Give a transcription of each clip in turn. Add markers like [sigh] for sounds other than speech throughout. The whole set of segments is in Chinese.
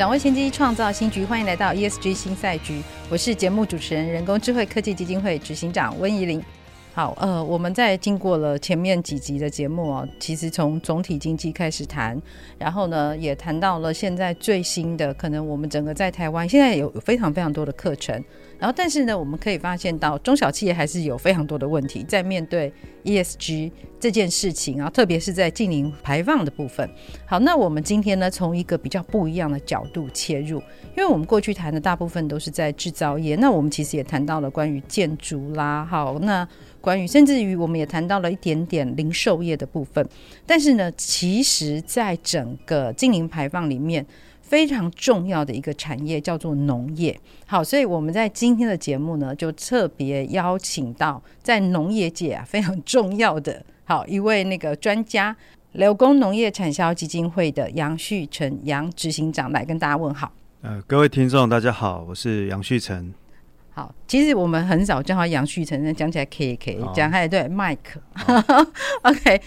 掌握先机，创造新局。欢迎来到 ESG 新赛局。我是节目主持人、人工智慧科技基金会执行长温怡玲。好，呃，我们在经过了前面几集的节目哦，其实从总体经济开始谈，然后呢，也谈到了现在最新的，可能我们整个在台湾现在有非常非常多的课程。然后，但是呢，我们可以发现到中小企业还是有非常多的问题在面对 ESG 这件事情啊，特别是在净零排放的部分。好，那我们今天呢，从一个比较不一样的角度切入，因为我们过去谈的大部分都是在制造业，那我们其实也谈到了关于建筑啦，好，那关于甚至于我们也谈到了一点点零售业的部分。但是呢，其实在整个净零排放里面。非常重要的一个产业叫做农业，好，所以我们在今天的节目呢，就特别邀请到在农业界啊非常重要的好一位那个专家，柳工农业产销基金会的杨旭成杨执行长来跟大家问好。呃，各位听众大家好，我是杨旭成。好，其实我们很少叫他杨旭成，讲起来可以可以讲还对麦克。哦、[laughs] OK。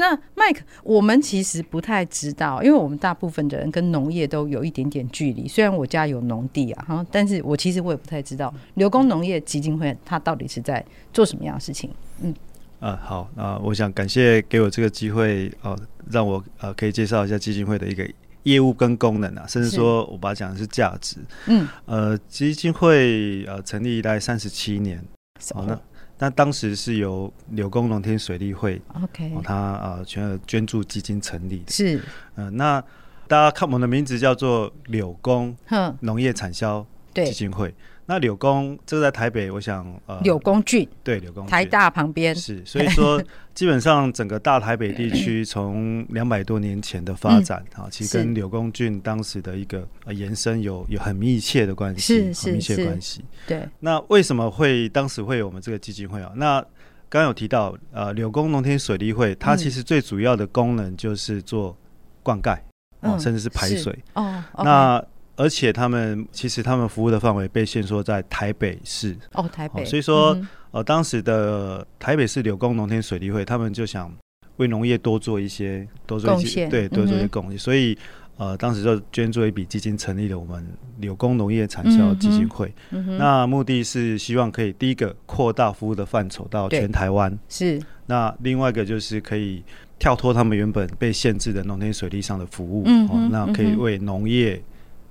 那 Mike，我们其实不太知道，因为我们大部分的人跟农业都有一点点距离。虽然我家有农地啊，哈，但是我其实我也不太知道刘工农业基金会它到底是在做什么样的事情。嗯，啊，好，那，我想感谢给我这个机会，哦、啊，让我呃、啊、可以介绍一下基金会的一个业务跟功能啊，甚至说我把它讲的是价值。嗯，呃，基金会呃、啊、成立大概三十七年，好、哦、那。那当时是由柳工农田水利会，OK，他呃全额捐助基金成立的，是，呃，那大家看我们的名字叫做柳工农业产销基金会。那柳工这个在台北，我想呃，柳工郡对柳工台大旁边是，所以说 [laughs] 基本上整个大台北地区从两百多年前的发展啊，其实跟柳工郡当时的一个呃延伸有有很密切的关系，很密切的关系。对，那为什么会当时会有我们这个基金会啊？那刚刚有提到呃柳工农田水利会，它其实最主要的功能就是做灌溉哦，甚至是排水哦。那而且他们其实他们服务的范围被限缩在台北市。哦，台北，所以说、嗯、呃，当时的台北市柳工农田水利会，他们就想为农业多做一些，多做一些，对，多做一些贡献、嗯，所以呃，当时就捐助一笔基金，成立了我们柳工农业产销基金会、嗯。那目的是希望可以第一个扩大服务的范畴到全台湾，是。那另外一个就是可以跳脱他们原本被限制的农田水利上的服务，嗯、哦，那可以为农业。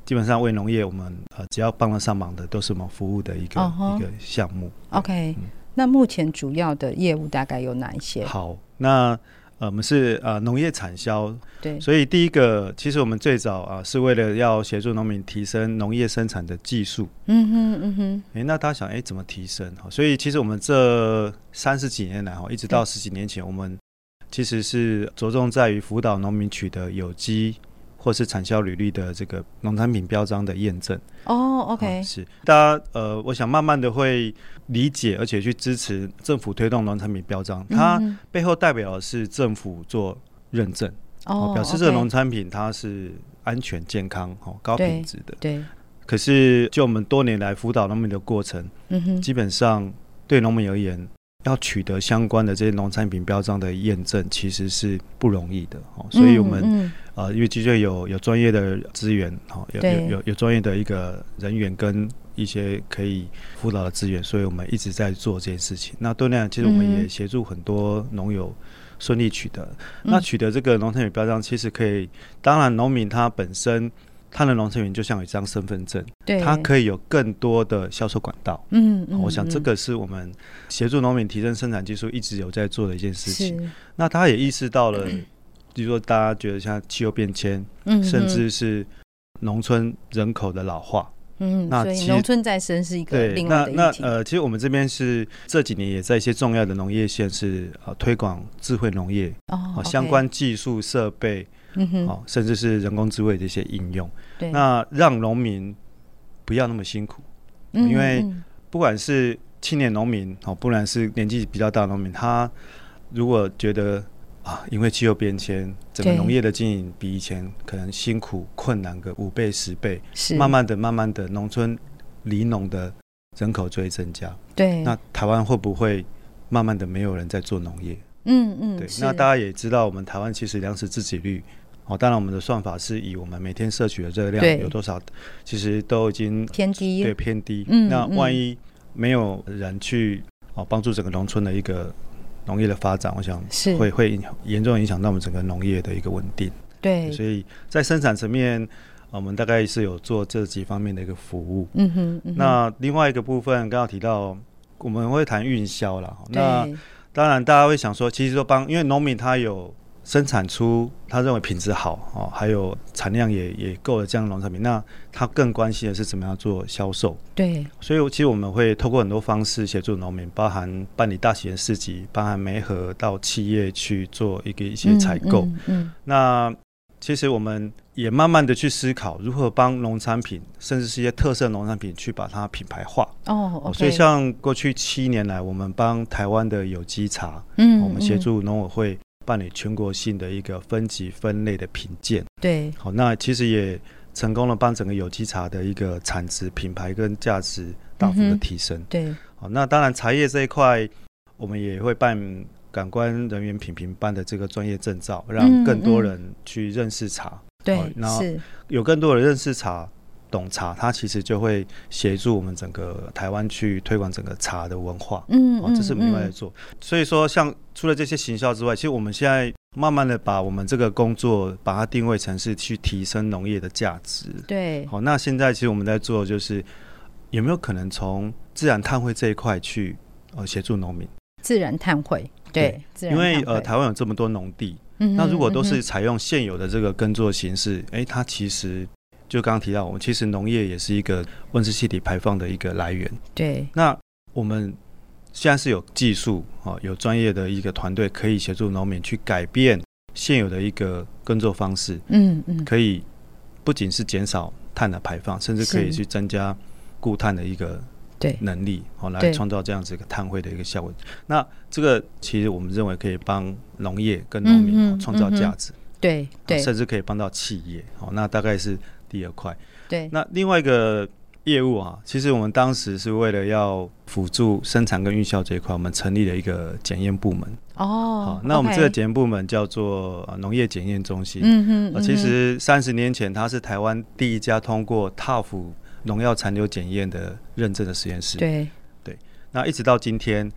基本上为农业，我们呃只要帮得上忙的，都是我们服务的一个、uh-huh. 一个项目。OK，、嗯、那目前主要的业务大概有哪一些？好，那呃我们是呃农业产销，对，所以第一个其实我们最早啊是为了要协助农民提升农业生产的技术。嗯哼嗯哼。哎、欸，那大家想哎、欸、怎么提升？所以其实我们这三十几年来哈，一直到十几年前，我们其实是着重在于辅导农民取得有机。或是产销履历的这个农产品标章的验证哦、oh,，OK，、嗯、是大家呃，我想慢慢的会理解，而且去支持政府推动农产品标章，它背后代表的是政府做认证哦、oh, 嗯，表示这个农产品它是安全健康哦高品质的对。对，可是就我们多年来辅导农民的过程，嗯哼，基本上对农民而言，要取得相关的这些农产品标章的验证，其实是不容易的哦，所以我们。呃，因为的确有有专业的资源，哈，有有有有专业的一个人员跟一些可以辅导的资源，所以我们一直在做这件事情。那多年其实我们也协助很多农友顺利取得。嗯、那取得这个农产品标章，其实可以，当然农民他本身他的农产品就像有一张身份证，对，他可以有更多的销售管道。嗯，嗯，我想这个是我们协助农民提升生产技术一直有在做的一件事情。那他也意识到了。[clears throat] 嗯比如说，大家觉得像气候变迁，嗯，甚至是农村人口的老化，嗯，那农村再生是一个另外的议题。那那呃，其实我们这边是这几年也在一些重要的农业县是呃推广智慧农业哦、呃相关技术设备嗯哼，哦，甚至是人工智慧的一些应用，对，那让农民不要那么辛苦，嗯、因为不管是青年农民，哦，不然是年纪比较大的农民，他如果觉得啊，因为气候变迁，整个农业的经营比以前可能辛苦困难个五倍十倍，是慢慢的、慢慢的，农村离农的人口就会增加，对，那台湾会不会慢慢的没有人在做农业？嗯嗯，对，那大家也知道，我们台湾其实粮食自给率。哦，当然，我们的算法是以我们每天摄取的热量有多少，其实都已经偏低，对，偏低。嗯，那万一没有人去哦帮助整个农村的一个农业的发展，我想是会会严重影响到我们整个农业的一个稳定。对，所以在生产层面，我们大概是有做这几方面的一个服务。嗯哼。那另外一个部分，刚刚提到我们会谈运销了。那当然，大家会想说，其实说帮，因为农民他有。生产出他认为品质好哦，还有产量也也够的这样的农产品，那他更关心的是怎么样做销售。对，所以其实我们会透过很多方式协助农民，包含办理大型的市集，包含媒合到企业去做一个一些采购。嗯，嗯，嗯，那其实我们也慢慢的去思考如何帮农产品，甚至是一些特色农产品去把它品牌化。哦，okay，所以像过去七年来，我们帮台湾的有机茶，嗯，我们协助农委会。办理全国性的一个分级分类的品鉴，对，好，那其实也成功了，帮整个有机茶的一个产值、品牌跟价值大幅的提升。对，好，那当然茶叶这一块，我们也会办感官人员品评班的这个专业证照，让更多人去认识茶。对，然后有更多人认识茶。懂茶，它其实就会协助我们整个台湾去推广整个茶的文化。嗯，哦，这是我们另外在做。所以说，像除了这些行销之外，其实我们现在慢慢的把我们这个工作把它定位成是去提升农业的价值。对。好，那现在其实我们在做就是有没有可能从自然碳汇这一块去呃协助农民？自然碳汇，对，对，因为呃台湾有这么多农地，嗯，那如果都是采用现有的这个耕作形式，哎，它其实。就刚刚提到，我们其实农业也是一个温室气体排放的一个来源。对。那我们现在是有技术啊，有专业的一个团队可以协助农民去改变现有的一个耕作方式。嗯嗯。可以不仅是减少碳的排放，甚至可以去增加固碳的一个对能力，哦来创造这样子一个碳汇的一个效果。那这个其实我们认为可以帮农业跟农民创造价值。对对。甚至可以帮到企业。哦，那大概是。第二块，对，那另外一个业务啊，其实我们当时是为了要辅助生产跟运销这一块，我们成立了一个检验部门。哦，好，那我们这个检验部门叫做农业检验中心。嗯哼，其实三十年前，它是台湾第一家通过 TUF 农药残留检验的认证的实验室。对，对，那一直到今天，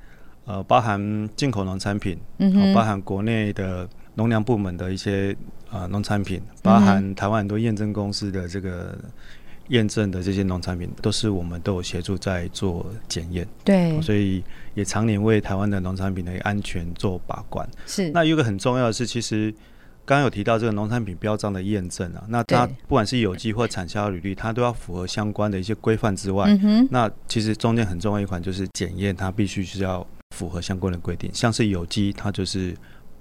呃，包含进口农产品，嗯，包含国内的农粮部门的一些。啊，农产品包含台湾很多验证公司的这个验证的这些农产品，都是我们都有协助在做检验。对，所以也常年为台湾的农产品的安全做把关。是。那有一个很重要的是，其实刚刚有提到这个农产品标章的验证啊，那它不管是有机或产销履历，它都要符合相关的一些规范之外，那其实中间很重要一款就是检验，它必须是要符合相关的规定，像是有机，它就是。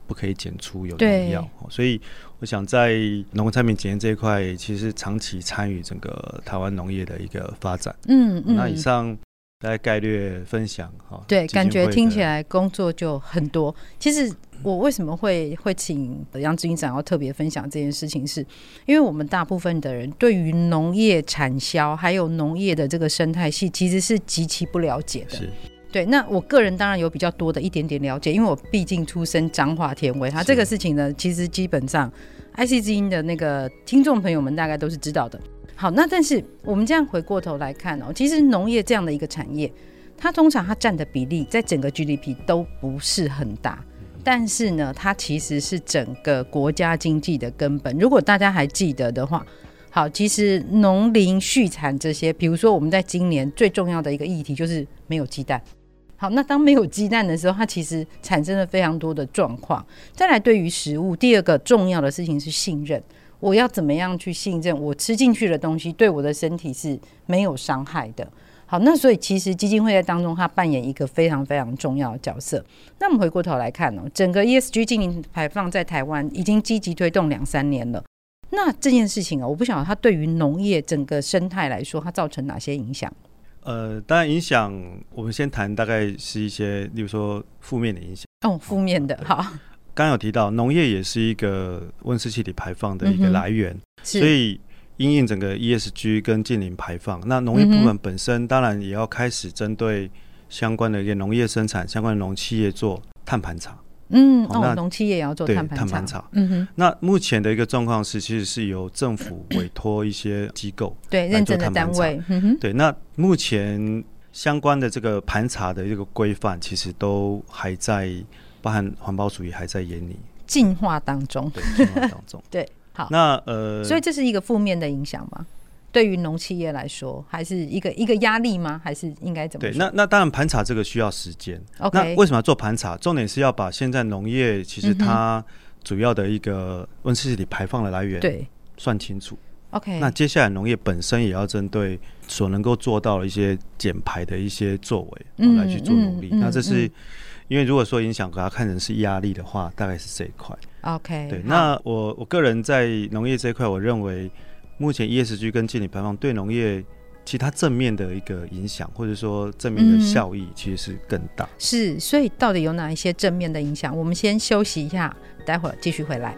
不可以检出有农药，所以我想在农产品检验这一块，其实长期参与整个台湾农业的一个发展。嗯嗯，那以上大概概略分享哈。对，感觉听起来工作就很多。其实我为什么会会请杨执行长要特别分享这件事情是，是因为我们大部分的人对于农业产销还有农业的这个生态系，其实是极其不了解的。是。对，那我个人当然有比较多的一点点了解，因为我毕竟出身彰化田尾，它这个事情呢，其实基本上 IC 之音的那个听众朋友们大概都是知道的。好，那但是我们这样回过头来看哦，其实农业这样的一个产业，它通常它占的比例在整个 GDP 都不是很大，但是呢，它其实是整个国家经济的根本。如果大家还记得的话，好，其实农林畜产这些，比如说我们在今年最重要的一个议题就是没有鸡蛋。好，那当没有鸡蛋的时候，它其实产生了非常多的状况。再来，对于食物，第二个重要的事情是信任。我要怎么样去信任我吃进去的东西对我的身体是没有伤害的？好，那所以其实基金会在当中，它扮演一个非常非常重要的角色。那我们回过头来看哦，整个 ESG 经营排放在台湾已经积极推动两三年了。那这件事情啊，我不晓得它对于农业整个生态来说，它造成哪些影响？呃，当然影响，我们先谈大概是一些，例如说负面的影响。哦，负面的，好。刚刚有提到，农业也是一个温室气体排放的一个来源，嗯、所以。因应整个 ESG 跟近零排放，那农业部门本身当然也要开始针对相关的一个农业生产相关的农企业做碳盘查。嗯，哦，那农企业也要做碳盘查。碳盘查。嗯哼。那目前的一个状况是，其实是由政府委托一些机构对认证的单位。嗯哼。对，那目前相关的这个盘查的一个规范，其实都还在，包含环保署也还在研拟进化当中。对，进化当中。[laughs] 对。好，那呃，所以这是一个负面的影响吗？对于农企业来说，还是一个一个压力吗？还是应该怎么说？对，那那当然盘查这个需要时间。Okay. 那为什么要做盘查？重点是要把现在农业其实它主要的一个温室气体排放的来源对算清楚。OK，那接下来农业本身也要针对所能够做到的一些减排的一些作为，嗯，来去做努力。嗯嗯、那这是。嗯因为如果说影响，把它看成是压力的话，大概是这一块。OK，对。那我我个人在农业这一块，我认为目前 ESG 跟净零排放对农业其他正面的一个影响，或者说正面的效益，其实是更大。是，所以到底有哪一些正面的影响？我们先休息一下，待会儿继续回来。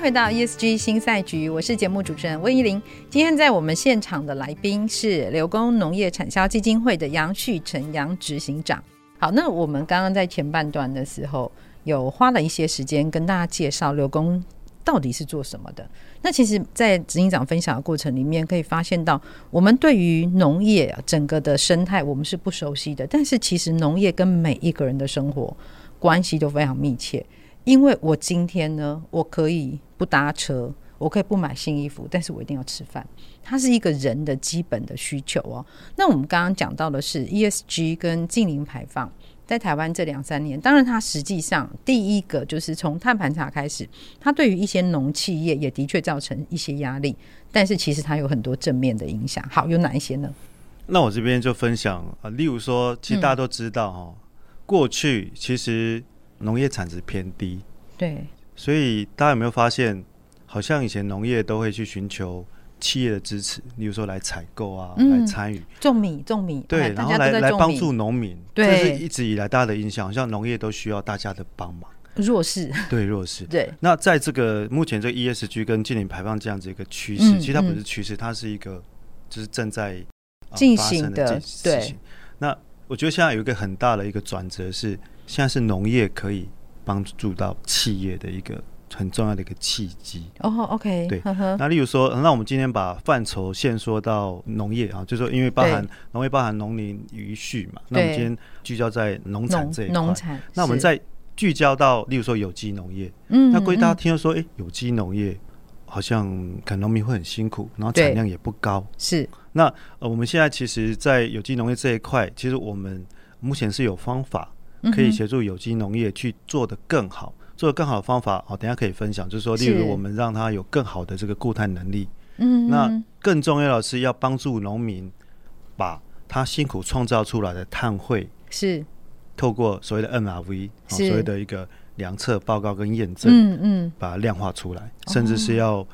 回到 ESG 新赛局，我是节目主持人温怡玲。今天在我们现场的来宾是刘公农业产销基金会的杨旭成杨执行长。好，那我们刚刚在前半段的时候，有花了一些时间跟大家介绍刘工到底是做什么的。那其实，在执行长分享的过程里面，可以发现到，我们对于农业整个的生态，我们是不熟悉的。但是，其实农业跟每一个人的生活关系都非常密切。因为我今天呢，我可以不搭车，我可以不买新衣服，但是我一定要吃饭。它是一个人的基本的需求哦。那我们刚刚讲到的是 ESG 跟净零排放，在台湾这两三年，当然它实际上第一个就是从碳盘查开始，它对于一些农企业也的确造成一些压力，但是其实它有很多正面的影响。好，有哪一些呢？那我这边就分享啊，例如说，其实大家都知道哈、哦嗯，过去其实。农业产值偏低，对，所以大家有没有发现，好像以前农业都会去寻求企业的支持，例如说来采购啊，嗯、来参与种米，种米，对，然后来来帮助农民，对，这是一直以来大家的印象，好像农业都需要大家的帮忙，弱势，对，弱势，对。那在这个目前这个 ESG 跟净零排放这样子一个趋势、嗯，其实它不是趋势，它是一个就是正在进行的，的事情。那我觉得现在有一个很大的一个转折是。现在是农业可以帮助到企业的一个很重要的一个契机哦。Oh, OK，对呵呵。那例如说，那我们今天把范畴限缩到农业啊，就是说，因为包含农业包含农林渔畜嘛。那我们今天聚焦在农产这一块。农产。那我们再聚焦到，例如说有机农业。嗯。那估计大家听到说，哎、欸，有机农业好像可能农民会很辛苦，然后产量也不高。是。那呃，我们现在其实，在有机农业这一块，其实我们目前是有方法。可以协助有机农业去做得更好，做得更好的方法，好，等下可以分享。就是说，例如我们让他有更好的这个固碳能力，嗯，那更重要的是要帮助农民把他辛苦创造出来的碳汇，是。透过所谓的 NRV，所谓的一个量测报告跟验证，嗯嗯，把它量化出来，甚至是要。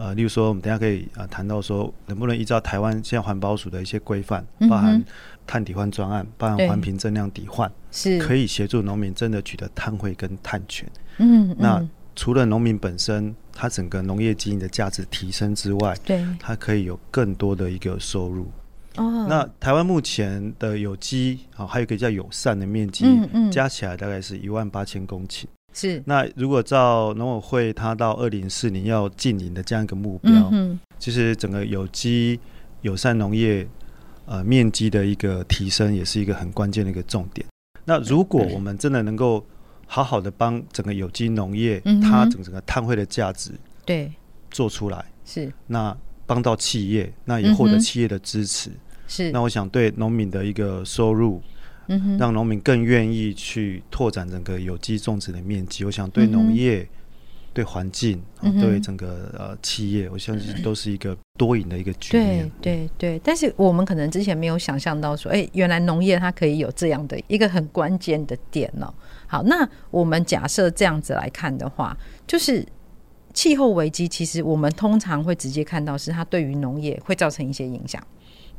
呃，例如说，我们等下可以呃谈到说，能不能依照台湾现在环保署的一些规范，包含碳抵换专案，包含环评增量抵换，是。可以协助农民真的取得碳汇跟碳权。嗯，那除了农民本身，他整个农业经营的价值提升之外，对，它可以有更多的一个收入。哦，那台湾目前的有机啊，还有一个叫友善的面积，嗯嗯，加起来大概是一万八千公顷。是，那如果照农委会它到二零四零要净零的这样一个目标，嗯，其实整个有机友善农业呃面积的一个提升，也是一个很关键的一个重点。那如果我们真的能够好好的帮整个有机农业，它整整个碳汇的价值对。做出来，是。那帮到企业，那也获得企业的支持，是。那我想对农民的一个收入。嗯让农民更愿意去拓展整个有机种植的面积，我想对农业对环境、嗯、对整个呃企业，我相信都是一个多赢的一个局面。对对对，但是我们可能之前没有想象到说，哎，原来农业它可以有这样的一个很关键的点呢、哦。好，那我们假设这样子来看的话，就是气候危机，其实我们通常会直接看到是它对于农业会造成一些影响。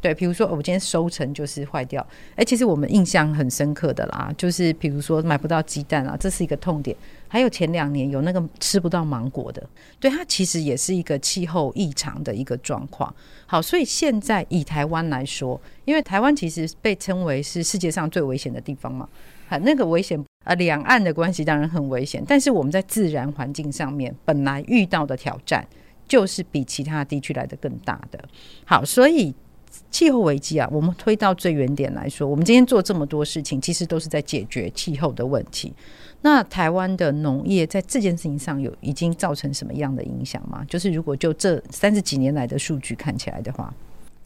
对，比如说我今天收成就是坏掉，哎，其实我们印象很深刻的啦，就是比如说买不到鸡蛋啊，这是一个痛点。还有前两年有那个吃不到芒果的，对，它其实也是一个气候异常的一个状况。好，所以现在以台湾来说，因为台湾其实被称为是世界上最危险的地方嘛，啊，那个危险啊，两岸的关系当然很危险，但是我们在自然环境上面本来遇到的挑战就是比其他地区来得更大的。好，所以。气候危机啊，我们推到最远点来说，我们今天做这么多事情，其实都是在解决气候的问题。那台湾的农业在这件事情上有已经造成什么样的影响吗？就是如果就这三十几年来的数据看起来的话，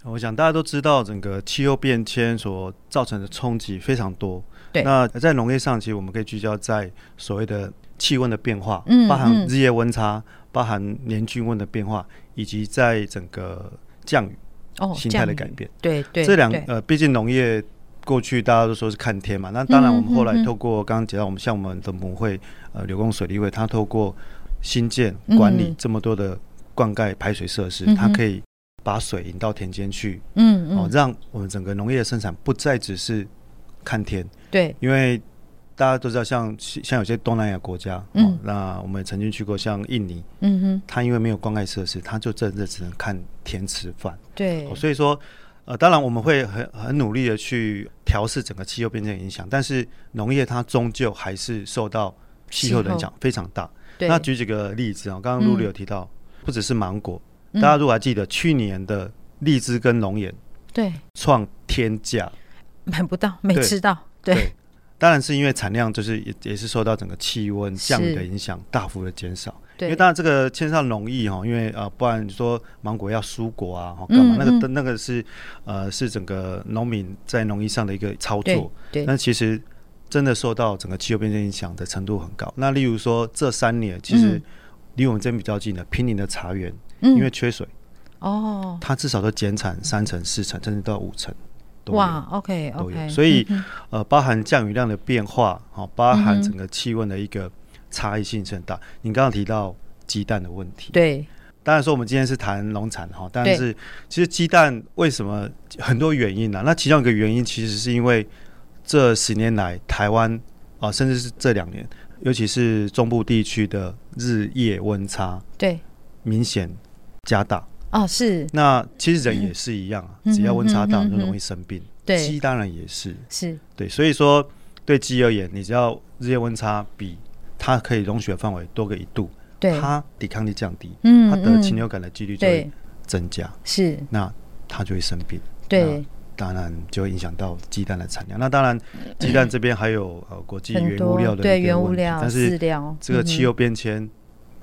我想大家都知道，整个气候变迁所造成的冲击非常多。对，那在农业上，其实我们可以聚焦在所谓的气温的变化，嗯，包含日夜温差，嗯、包含年均温的变化，以及在整个降雨。哦，心态的改变，对对，这两呃，毕竟农业过去大家都说是看天嘛，那当然我们后来透过刚刚提到，我们像我们的母会呃柳工水利会，它透过新建管理这么多的灌溉排水设施，它可以把水引到田间去，嗯嗯，哦，让我们整个农业生产不再只是看天，对，因为。大家都知道像，像像有些东南亚国家，嗯、哦，那我们也曾经去过，像印尼，嗯哼，它因为没有灌溉设施，它就真的只能看天吃饭。对、哦，所以说，呃，当然我们会很很努力的去调试整个气候变迁影响，但是农业它终究还是受到气候的影响非常大。对，那举几个例子啊，刚刚露露有提到，嗯、不只是芒果，大家如果还记得去年的荔枝跟龙眼，对，创天价，买不到，没吃到，对。对当然是因为产量就是也也是受到整个气温降雨的影响，大幅的减少。对，因为当然这个牵涉到农艺哈，因为呃，不然你说芒果要蔬果啊，干嘛？嗯嗯那个那个是呃是整个农民在农艺上的一个操作。对，但其实真的受到整个气候变迁影响的程度很高。那例如说这三年，其实离我们这边比较近的平林的茶园，因为缺水，哦，它至少都减产三成、四成，甚至到五成。哇，OK OK，所以、嗯、呃，包含降雨量的变化，好，包含整个气温的一个差异性是很大。你刚刚提到鸡蛋的问题，对，当然说我们今天是谈农产哈，但是其实鸡蛋为什么很多原因呢、啊？那其中一个原因其实是因为这十年来台湾啊，甚至是这两年，尤其是中部地区的日夜温差对明显加大。哦，是。那其实人也是一样啊，嗯、只要温差大就容易生病。对、嗯，鸡当然也是。是。对，所以说对鸡而言，你只要日夜温差比它可以容许的范围多个一度，对，它抵抗力降低，嗯，它得禽流感的几率就会增加。是。那它就会生病。对。当然就会影响到鸡蛋的产量。那当然，鸡蛋这边还有呃国际原物料的对原物料，但是这个气候变迁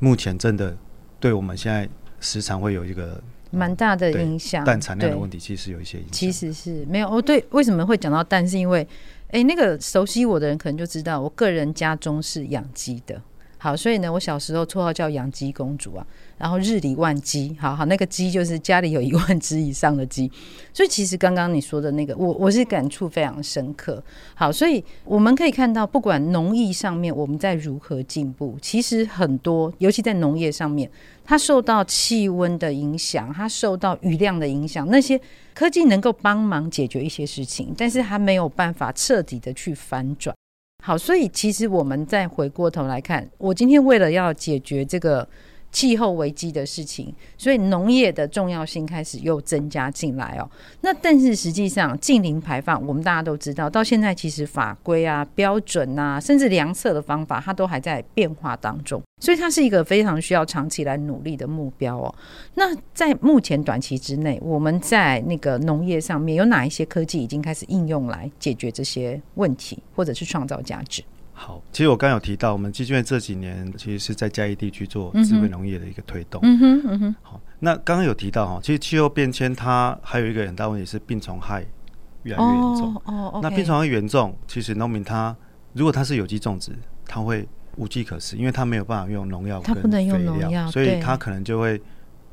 目前真的对我们现在。时常会有一个蛮大的影响，蛋产量的问题其实有一些影响。其实是没有哦，对，为什么会讲到蛋？是因为，哎，那个熟悉我的人可能就知道，我个人家中是养鸡的。好，所以呢，我小时候绰号叫养鸡公主啊。然后日理万机，好好，那个鸡就是家里有一万只以上的鸡。所以其实刚刚你说的那个，我我是感触非常深刻。好，所以我们可以看到，不管农艺上面我们在如何进步，其实很多，尤其在农业上面，它受到气温的影响，它受到雨量的影响，那些科技能够帮忙解决一些事情，但是它没有办法彻底的去反转。好，所以其实我们再回过头来看，我今天为了要解决这个。气候危机的事情，所以农业的重要性开始又增加进来哦。那但是实际上，净零排放，我们大家都知道，到现在其实法规啊、标准啊，甚至量测的方法，它都还在变化当中。所以它是一个非常需要长期来努力的目标哦。那在目前短期之内，我们在那个农业上面有哪一些科技已经开始应用来解决这些问题，或者是创造价值？好，其实我刚有提到，我们基金会这几年其实是在嘉义地区做智慧农业的一个推动。嗯哼，嗯哼。好，那刚刚有提到哈，其实气候变迁它还有一个很大问题是病虫害越来越严重。哦，哦，okay，那病虫害严重，其实农民他如果他是有机种植，他会无计可施，因为他没有办法用农药，它不能用农药，所以他可能就会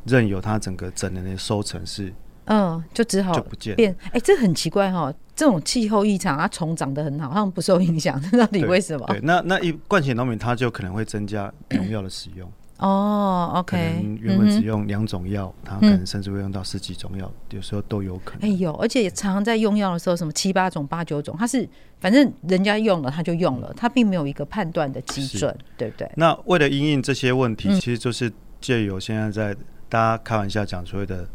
任由他整个整年的收成是，嗯，就只好就不见变。哎、欸，这很奇怪哈、哦，这种气候异常，它虫长得很好，它们不受影响，[laughs] 到底为什么？对，对那那一惯行农民他就可能会增加农药的使用。哦，OK，可能原本只用两种药，它、嗯、可能甚至会用到十几种药，有时候都有可能。哎呦，而且也常常在用药的时候，什么七八种、八九种，它是反正人家用了他就用了，他并没有一个判断的基准，对不对？那为了因应这些问题，嗯、其实就是借由现在在大家开玩笑讲所谓的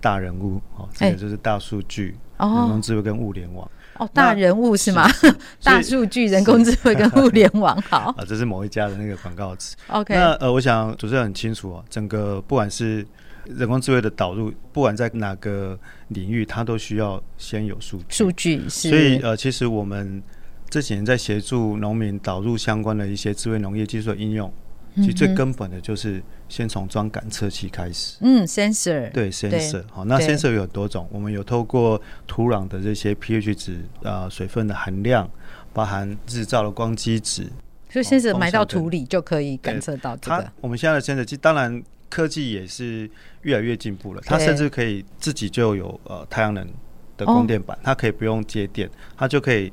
大人物哦，这个就是大数据、欸、人工智慧跟物联网。哦，大人物是吗？是 [laughs] 大数据、人工智慧跟物联网，好 [laughs] 啊，这是某一家的那个广告词。OK，那呃，我想主持人很清楚哦，整个不管是人工智慧的导入，不管在哪个领域，它都需要先有数据。数据是，所以呃，其实我们这几年在协助农民导入相关的一些智慧农业技术的应用。其实最根本的就是先从装感测器开始。嗯，sensor。对，sensor。好，那 sensor 有很多种，我们有透过土壤的这些 pH 值啊、呃，水分的含量，包含日照的光基值。所以 sensor 埋到土里就可以感测到这个。我们现在的 sensor 机，当然科技也是越来越进步了。它甚至可以自己就有呃太阳能的供电板，它可以不用接电，它就可以。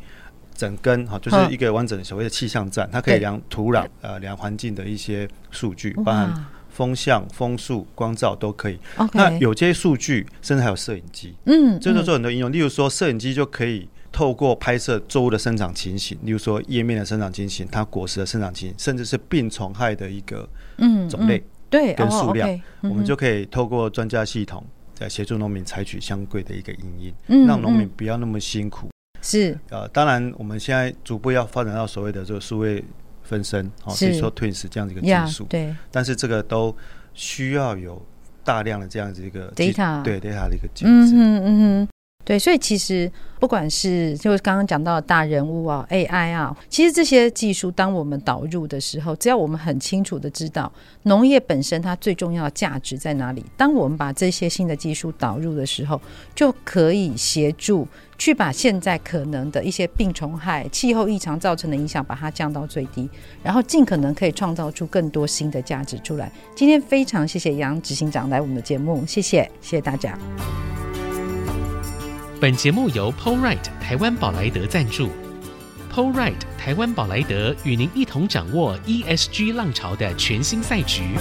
整根哈，就是一个完整的所谓的气象站，它可以量土壤呃量环境的一些数据，包含风向、风速、光照都可以。那有这些数据，甚至还有摄影机，嗯，这就做很多应用。例如说，摄影机就可以透过拍摄作物的生长情形，例如说叶面的生长情形、它果实的生长情形，甚至是病虫害的一个嗯种类对跟数量，我们就可以透过专家系统来协助农民采取相对的一个因应，让农民不要那么辛苦。是。呃，当然我们现在逐步要发展到所谓的这个数位分身，哦，比如说 Twins 这样子一个技术，对，但是这个都需要有大量的这样子一个 data，对 data 的一个机制，嗯嗯嗯。对，所以其实不管是就是刚刚讲到的大人物啊，AI 啊，其实这些技术，当我们导入的时候，只要我们很清楚的知道农业本身它最重要的价值在哪里，当我们把这些新的技术导入的时候，就可以协助去把现在可能的一些病虫害、气候异常造成的影响，把它降到最低，然后尽可能可以创造出更多新的价值出来。今天非常谢谢杨执行长来我们的节目，谢谢，谢谢大家。本节目由 Polright 台湾宝莱德赞助 Polright 台湾宝莱德与您一同掌握 ESG 浪潮的全新赛局。